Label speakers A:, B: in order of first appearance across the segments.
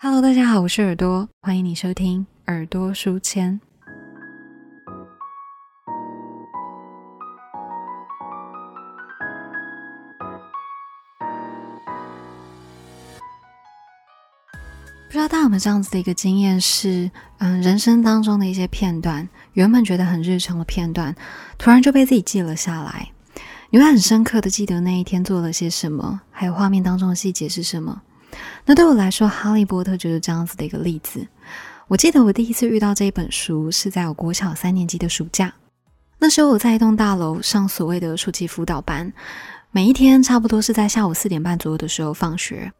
A: Hello，大家好，我是耳朵，欢迎你收听耳朵书签。不知道大家有没有这样子的一个经验，是嗯，人生当中的一些片段，原本觉得很日常的片段，突然就被自己记了下来。你会很深刻的记得那一天做了些什么，还有画面当中的细节是什么。那对我来说，《哈利波特》就是这样子的一个例子。我记得我第一次遇到这一本书是在我国小三年级的暑假，那时候我在一栋大楼上所谓的暑期辅导班，每一天差不多是在下午四点半左右的时候放学。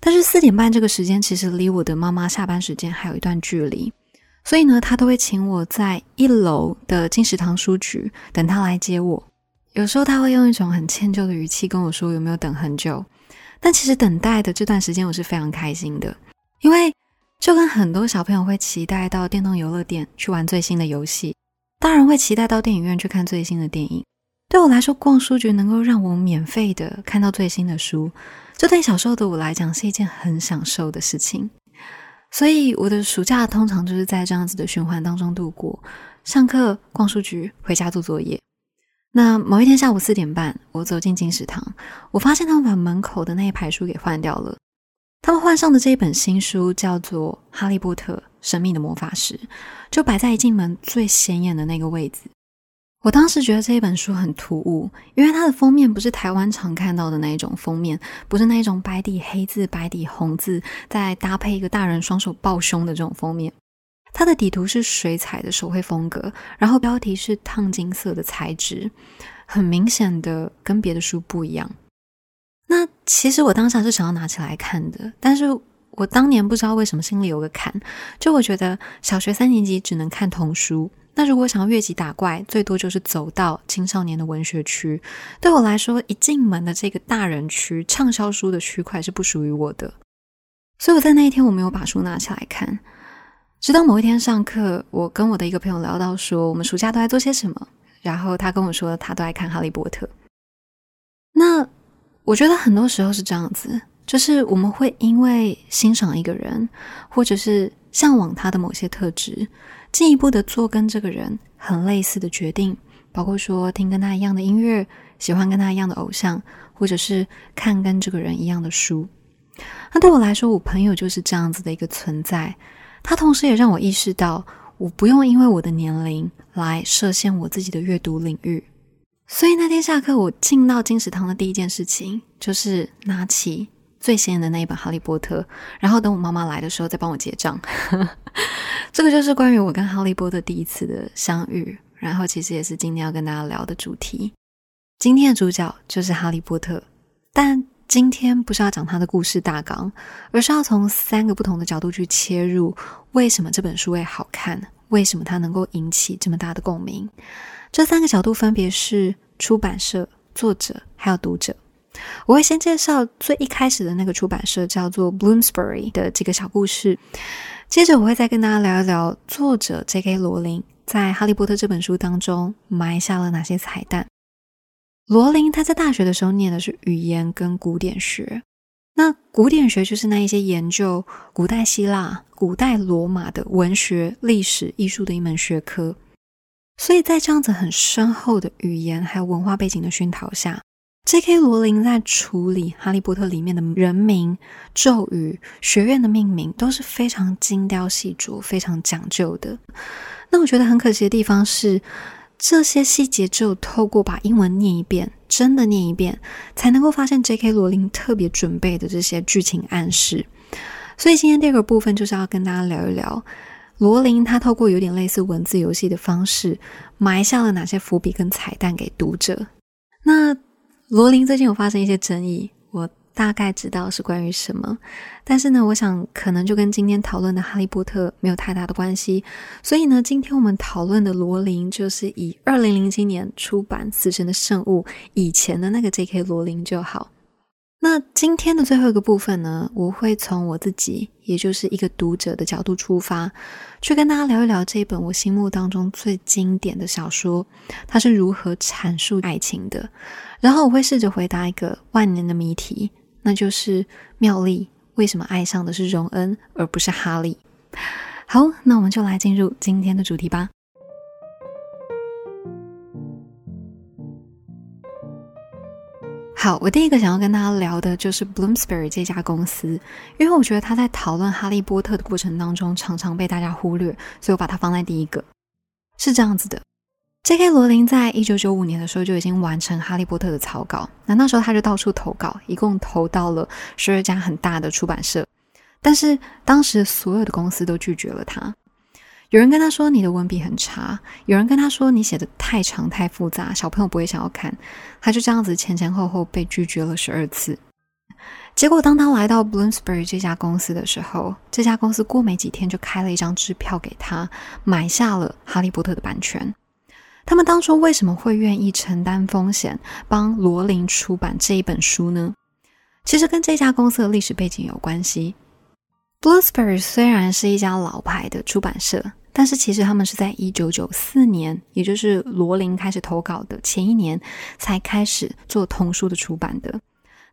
A: 但是四点半这个时间其实离我的妈妈下班时间还有一段距离，所以呢，她都会请我在一楼的金石堂书局等她来接我。有时候她会用一种很歉疚的语气跟我说：“有没有等很久？”但其实等待的这段时间我是非常开心的，因为就跟很多小朋友会期待到电动游乐店去玩最新的游戏，大人会期待到电影院去看最新的电影。对我来说，逛书局能够让我免费的看到最新的书。这对小时候的我来讲是一件很享受的事情，所以我的暑假通常就是在这样子的循环当中度过：上课、逛书局、回家做作业。那某一天下午四点半，我走进金石堂，我发现他们把门口的那一排书给换掉了。他们换上的这一本新书叫做《哈利波特：神秘的魔法石》，就摆在一进门最显眼的那个位置。我当时觉得这一本书很突兀，因为它的封面不是台湾常看到的那一种封面，不是那一种白底黑字、白底红字，再搭配一个大人双手抱胸的这种封面。它的底图是水彩的手绘风格，然后标题是烫金色的材质，很明显的跟别的书不一样。那其实我当下是想要拿起来看的，但是我当年不知道为什么心里有个坎，就我觉得小学三年级只能看童书。那如果想要越级打怪，最多就是走到青少年的文学区。对我来说，一进门的这个大人区畅销书的区块是不属于我的，所以我在那一天我没有把书拿起来看。直到某一天上课，我跟我的一个朋友聊到说，我们暑假都在做些什么，然后他跟我说他都爱看《哈利波特》。那我觉得很多时候是这样子，就是我们会因为欣赏一个人，或者是向往他的某些特质。进一步的做跟这个人很类似的决定，包括说听跟他一样的音乐，喜欢跟他一样的偶像，或者是看跟这个人一样的书。那对我来说，我朋友就是这样子的一个存在。它同时也让我意识到，我不用因为我的年龄来设限我自己的阅读领域。所以那天下课，我进到金石堂的第一件事情就是拿起。最显眼的那一本《哈利波特》，然后等我妈妈来的时候再帮我结账。这个就是关于我跟哈利波特第一次的相遇，然后其实也是今天要跟大家聊的主题。今天的主角就是哈利波特，但今天不是要讲他的故事大纲，而是要从三个不同的角度去切入，为什么这本书会好看，为什么它能够引起这么大的共鸣。这三个角度分别是出版社、作者还有读者。我会先介绍最一开始的那个出版社，叫做 Bloomsbury 的这个小故事。接着我会再跟大家聊一聊作者 J.K. 罗琳在《哈利波特》这本书当中埋下了哪些彩蛋。罗琳他在大学的时候念的是语言跟古典学，那古典学就是那一些研究古代希腊、古代罗马的文学、历史、艺术的一门学科。所以在这样子很深厚的语言还有文化背景的熏陶下。J.K. 罗琳在处理《哈利波特》里面的人名、咒语、学院的命名都是非常精雕细琢、非常讲究的。那我觉得很可惜的地方是，这些细节只有透过把英文念一遍、真的念一遍，才能够发现 J.K. 罗琳特别准备的这些剧情暗示。所以今天第二个部分就是要跟大家聊一聊，罗琳她透过有点类似文字游戏的方式，埋下了哪些伏笔跟彩蛋给读者。那罗琳最近有发生一些争议，我大概知道是关于什么，但是呢，我想可能就跟今天讨论的《哈利波特》没有太大的关系，所以呢，今天我们讨论的罗琳就是以二零零七年出版《死神的圣物》以前的那个 J.K. 罗琳就好。那今天的最后一个部分呢，我会从我自己，也就是一个读者的角度出发，去跟大家聊一聊这一本我心目当中最经典的小说，它是如何阐述爱情的。然后我会试着回答一个万年的谜题，那就是妙丽为什么爱上的是荣恩而不是哈利。好，那我们就来进入今天的主题吧。好，我第一个想要跟大家聊的就是 Bloomsbury 这家公司，因为我觉得他在讨论哈利波特的过程当中常常被大家忽略，所以我把它放在第一个。是这样子的，J.K. 罗琳在一九九五年的时候就已经完成哈利波特的草稿，那那时候他就到处投稿，一共投到了十二家很大的出版社，但是当时所有的公司都拒绝了他。有人跟他说你的文笔很差，有人跟他说你写的太长太复杂，小朋友不会想要看。他就这样子前前后后被拒绝了十二次。结果当他来到 Bloomsbury 这家公司的时候，这家公司过没几天就开了一张支票给他，买下了《哈利波特》的版权。他们当初为什么会愿意承担风险帮罗琳出版这一本书呢？其实跟这家公司的历史背景有关系。Bloomsbury 虽然是一家老牌的出版社，但是其实他们是在一九九四年，也就是罗琳开始投稿的前一年，才开始做童书的出版的。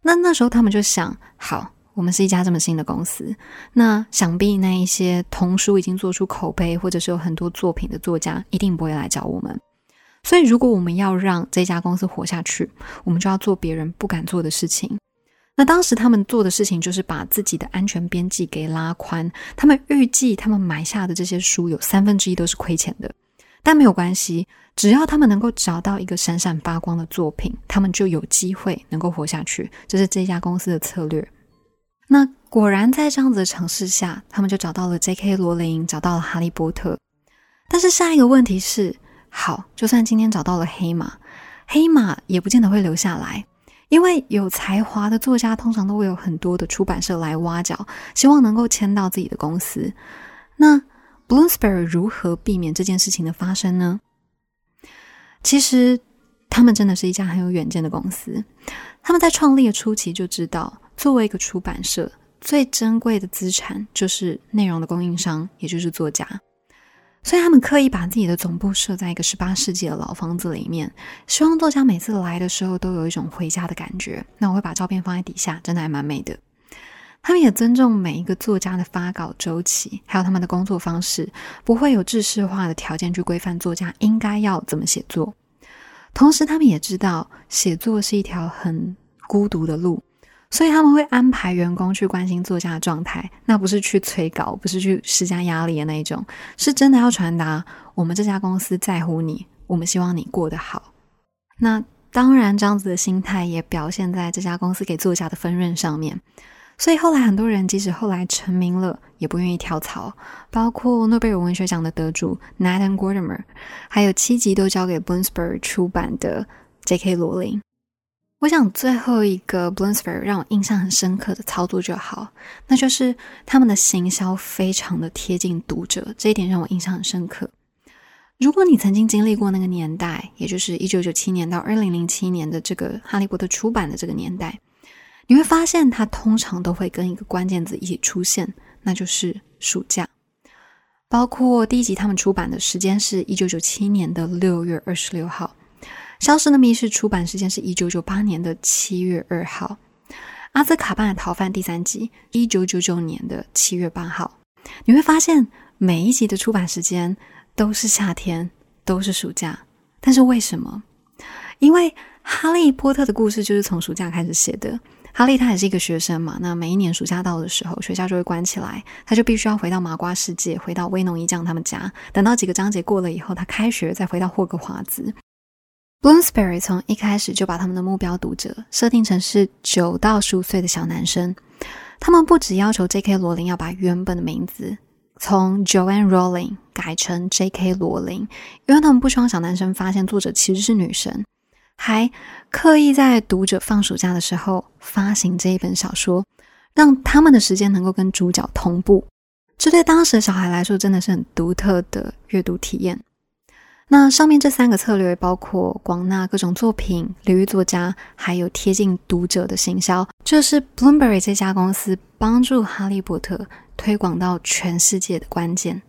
A: 那那时候他们就想，好，我们是一家这么新的公司，那想必那一些童书已经做出口碑，或者是有很多作品的作家，一定不会来找我们。所以，如果我们要让这家公司活下去，我们就要做别人不敢做的事情。那当时他们做的事情就是把自己的安全边际给拉宽。他们预计他们买下的这些书有三分之一都是亏钱的，但没有关系，只要他们能够找到一个闪闪发光的作品，他们就有机会能够活下去。这是这家公司的策略。那果然在这样子的尝试下，他们就找到了 J.K. 罗琳，找到了哈利波特。但是下一个问题是，好，就算今天找到了黑马，黑马也不见得会留下来。因为有才华的作家通常都会有很多的出版社来挖角，希望能够签到自己的公司。那 Bloomsbury 如何避免这件事情的发生呢？其实他们真的是一家很有远见的公司。他们在创立的初期就知道，作为一个出版社，最珍贵的资产就是内容的供应商，也就是作家。所以他们刻意把自己的总部设在一个十八世纪的老房子里面，希望作家每次来的时候都有一种回家的感觉。那我会把照片放在底下，真的还蛮美的。他们也尊重每一个作家的发稿周期，还有他们的工作方式，不会有制式化的条件去规范作家应该要怎么写作。同时，他们也知道写作是一条很孤独的路。所以他们会安排员工去关心作家的状态，那不是去催稿，不是去施加压力的那一种，是真的要传达我们这家公司在乎你，我们希望你过得好。那当然，这样子的心态也表现在这家公司给作家的分润上面。所以后来很多人即使后来成名了，也不愿意跳槽，包括诺贝尔文学奖的得主 Nathan Gordimer，还有七集都交给 Bloomsbury 出版的 J.K. 罗琳。我想最后一个 Bloomsbury 让我印象很深刻的操作就好，那就是他们的行销非常的贴近读者，这一点让我印象很深刻。如果你曾经经历过那个年代，也就是一九九七年到二零零七年的这个《哈利波特》出版的这个年代，你会发现它通常都会跟一个关键字一起出现，那就是暑假。包括第一集他们出版的时间是一九九七年的六月二十六号。《消失的密室》出版时间是一九九八年的七月二号，《阿兹卡班的逃犯》第三集一九九九年的七月八号。你会发现每一集的出版时间都是夏天，都是暑假。但是为什么？因为《哈利波特》的故事就是从暑假开始写的。哈利他也是一个学生嘛，那每一年暑假到的时候，学校就会关起来，他就必须要回到麻瓜世界，回到威农一将他们家。等到几个章节过了以后，他开学再回到霍格华兹。Bloomsbury 从一开始就把他们的目标读者设定成是九到十五岁的小男生。他们不只要求 J.K. 罗琳要把原本的名字从 Joanne Rowling 改成 J.K. 罗琳，因为他们不希望小男生发现作者其实是女生，还刻意在读者放暑假的时候发行这一本小说，让他们的时间能够跟主角同步。这对当时的小孩来说真的是很独特的阅读体验。那上面这三个策略，包括广纳各种作品、领域作家，还有贴近读者的行销，这是 Bloomberg 这家公司帮助哈利波特推广到全世界的关键。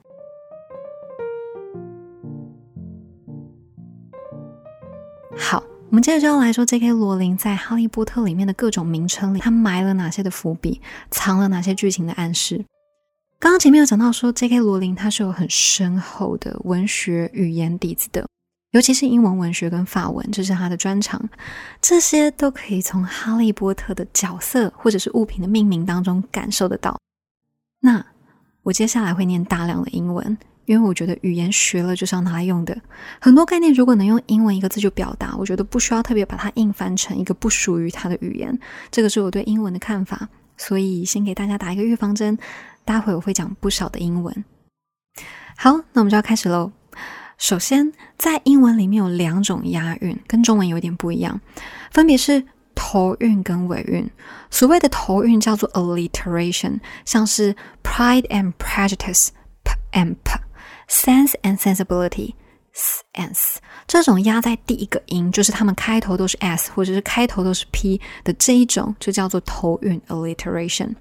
A: 好，我们接着就要来说，J.K. 罗琳在《哈利波特》里面的各种名称里，他埋了哪些的伏笔，藏了哪些剧情的暗示。刚刚前面有讲到说，J.K. 罗琳他是有很深厚的文学语言底子的，尤其是英文文学跟法文，这是他的专长。这些都可以从《哈利波特》的角色或者是物品的命名当中感受得到。那我接下来会念大量的英文，因为我觉得语言学了就是要拿来用的。很多概念如果能用英文一个字就表达，我觉得不需要特别把它硬翻成一个不属于它的语言。这个是我对英文的看法，所以先给大家打一个预防针。待会我会讲不少的英文。好，那我们就要开始喽。首先，在英文里面有两种押韵，跟中文有点不一样，分别是头韵跟尾韵。所谓的头韵叫做 alliteration，像是 Pride and Prejudice，p and p，Sense and sensibility and s。这种压在第一个音，就是它们开头都是 s 或者是开头都是 p 的这一种，就叫做头韵 alliteration。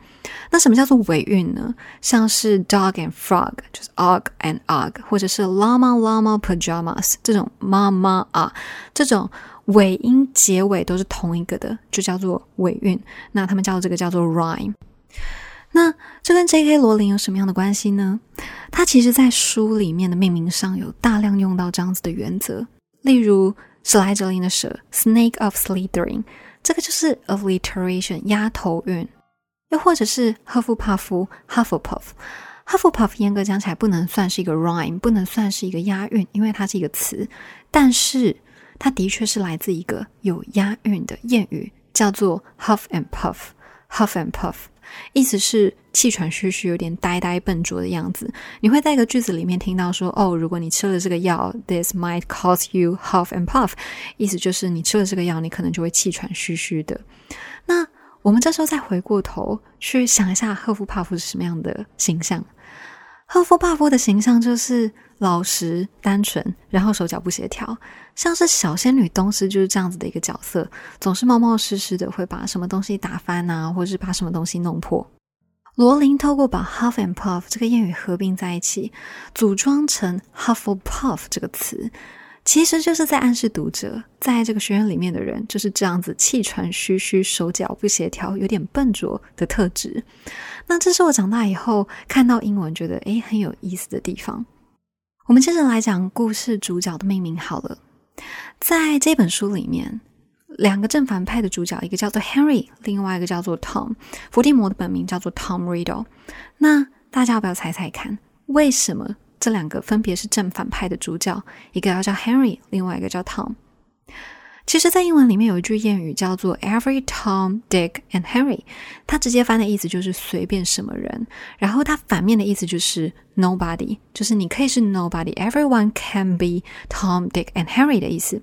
A: 那什么叫做尾韵呢？像是 dog and frog，就是 og and og，或者是 llama llama pajamas 这种 ma ma 啊，这种尾音结尾都是同一个的，就叫做尾韵。那他们叫这个叫做 rhyme。那这跟 J.K. 罗琳有什么样的关系呢？他其实在书里面的命名上有大量用到这样子的原则，例如史莱哲林的蛇 Snake of Slytherin，这个就是 alliteration 压头韵。又或者是赫夫帕夫 Hufflepuff，Hufflepuff 严格讲起来不能算是一个 rhyme，不能算是一个押韵，因为它是一个词，但是它的确是来自一个有押韵的谚语，叫做 Huff and Puff，Huff and Puff，意思是气喘吁吁、有点呆呆笨拙的样子。你会在一个句子里面听到说：“哦，如果你吃了这个药，this might cause you huff and puff。”意思就是你吃了这个药，你可能就会气喘吁吁的。那我们这时候再回过头去想一下，赫夫帕夫是什么样的形象？赫夫帕夫的形象就是老实、单纯，然后手脚不协调，像是小仙女东施就是这样子的一个角色，总是冒冒失失的，会把什么东西打翻啊，或者是把什么东西弄破。罗琳透过把 Huff and Puff 这个谚语合并在一起，组装成 Hufflepuff 这个词。其实就是在暗示读者，在这个学院里面的人就是这样子气喘吁吁、手脚不协调、有点笨拙的特质。那这是我长大以后看到英文觉得诶很有意思的地方。我们接着来讲故事主角的命名好了。在这本书里面，两个正反派的主角，一个叫做 Henry，另外一个叫做 Tom。伏地魔的本名叫做 Tom Riddle。那大家要不要猜猜看，为什么？这两个分别是正反派的主角，一个要叫 Henry，另外一个叫 Tom。其实，在英文里面有一句谚语叫做 “Every Tom, Dick and Harry”，它直接翻的意思就是随便什么人，然后它反面的意思就是 Nobody，就是你可以是 Nobody，Everyone can be Tom, Dick and Harry 的意思。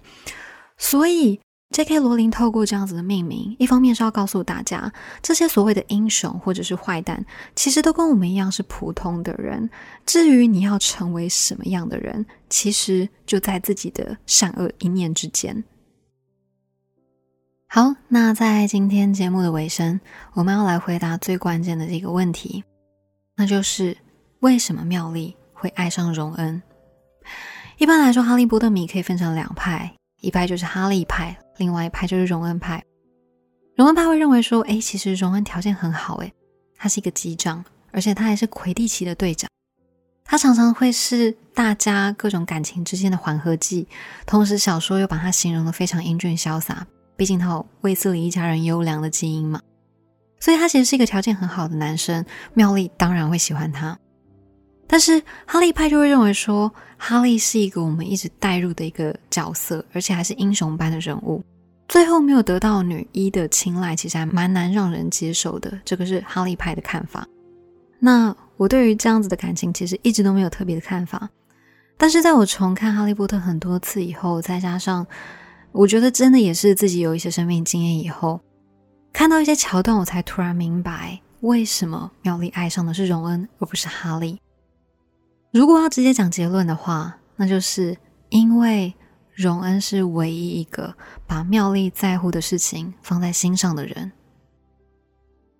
A: 所以。J.K. 罗琳透过这样子的命名，一方面是要告诉大家，这些所谓的英雄或者是坏蛋，其实都跟我们一样是普通的人。至于你要成为什么样的人，其实就在自己的善恶一念之间。好，那在今天节目的尾声，我们要来回答最关键的这个问题，那就是为什么妙丽会爱上荣恩？一般来说，哈利波特迷可以分成两派，一派就是哈利派。另外一派就是荣恩派，荣恩派会认为说，哎，其实荣恩条件很好，哎，他是一个机长，而且他还是魁地奇的队长，他常常会是大家各种感情之间的缓和剂，同时小说又把他形容的非常英俊潇洒，毕竟他有卫斯理一家人优良的基因嘛，所以他其实是一个条件很好的男生，妙丽当然会喜欢他。但是哈利派就会认为说，哈利是一个我们一直带入的一个角色，而且还是英雄般的人物，最后没有得到女一的青睐，其实还蛮难让人接受的。这个是哈利派的看法。那我对于这样子的感情，其实一直都没有特别的看法。但是在我重看《哈利波特》很多次以后，再加上我觉得真的也是自己有一些生命经验以后，看到一些桥段，我才突然明白为什么妙丽爱上的是荣恩，而不是哈利。如果要直接讲结论的话，那就是因为荣恩是唯一一个把妙丽在乎的事情放在心上的人。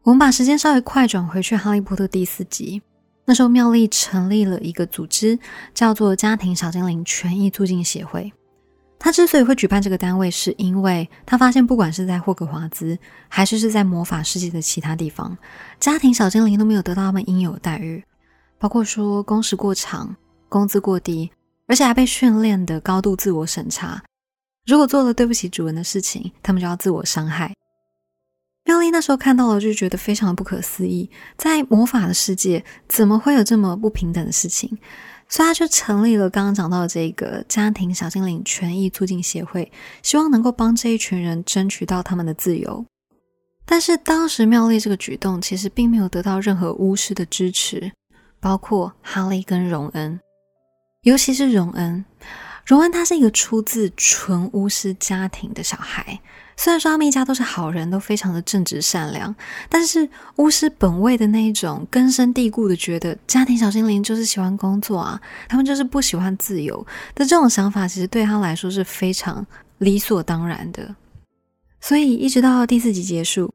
A: 我们把时间稍微快转回去，《哈利波特》第四集，那时候妙丽成立了一个组织，叫做家庭小精灵权益促进协会。他之所以会举办这个单位，是因为他发现，不管是在霍格华兹，还是是在魔法世界的其他地方，家庭小精灵都没有得到他们应有的待遇，包括说工时过长、工资过低，而且还被训练的高度自我审查。如果做了对不起主人的事情，他们就要自我伤害。妙丽那时候看到了，就觉得非常的不可思议，在魔法的世界，怎么会有这么不平等的事情？所以他就成立了刚刚讲到的这个家庭小精灵权益促进协会，希望能够帮这一群人争取到他们的自由。但是当时妙丽这个举动其实并没有得到任何巫师的支持，包括哈利跟荣恩，尤其是荣恩。荣恩他是一个出自纯巫师家庭的小孩。虽然说他们一家都是好人，都非常的正直善良，但是巫师本位的那一种根深蒂固的觉得家庭小精灵就是喜欢工作啊，他们就是不喜欢自由的这种想法，其实对他来说是非常理所当然的。所以一直到第四集结束，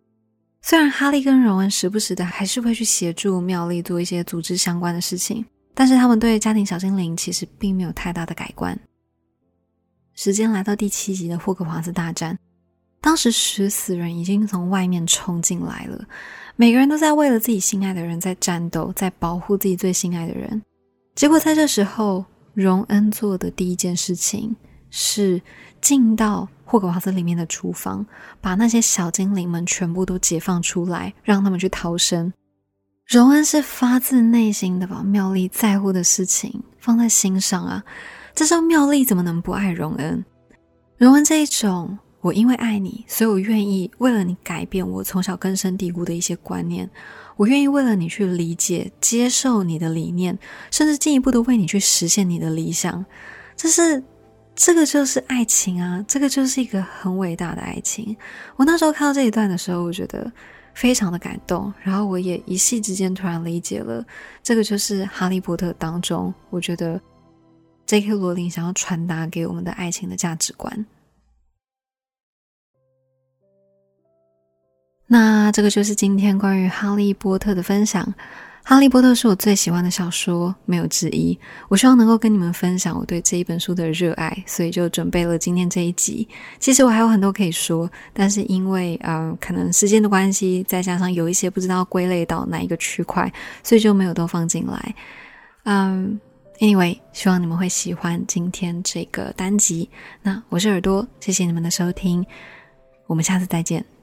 A: 虽然哈利跟荣恩时不时的还是会去协助妙丽做一些组织相关的事情，但是他们对家庭小精灵其实并没有太大的改观。时间来到第七集的霍格华兹大战。当时食死人已经从外面冲进来了，每个人都在为了自己心爱的人在战斗，在保护自己最心爱的人。结果在这时候，荣恩做的第一件事情是进到霍格华兹里面的厨房，把那些小精灵们全部都解放出来，让他们去逃生。荣恩是发自内心的把妙丽在乎的事情放在心上啊！这时候妙丽怎么能不爱荣恩？荣恩这一种。我因为爱你，所以我愿意为了你改变我从小根深蒂固的一些观念。我愿意为了你去理解、接受你的理念，甚至进一步的为你去实现你的理想。这是这个就是爱情啊！这个就是一个很伟大的爱情。我那时候看到这一段的时候，我觉得非常的感动。然后我也一夕之间突然理解了，这个就是《哈利波特》当中，我觉得 J.K. 罗琳想要传达给我们的爱情的价值观。那这个就是今天关于《哈利波特》的分享。《哈利波特》是我最喜欢的小说，没有之一。我希望能够跟你们分享我对这一本书的热爱，所以就准备了今天这一集。其实我还有很多可以说，但是因为呃可能时间的关系，再加上有一些不知道归类到哪一个区块，所以就没有都放进来。嗯，Anyway，希望你们会喜欢今天这个单集。那我是耳朵，谢谢你们的收听，我们下次再见。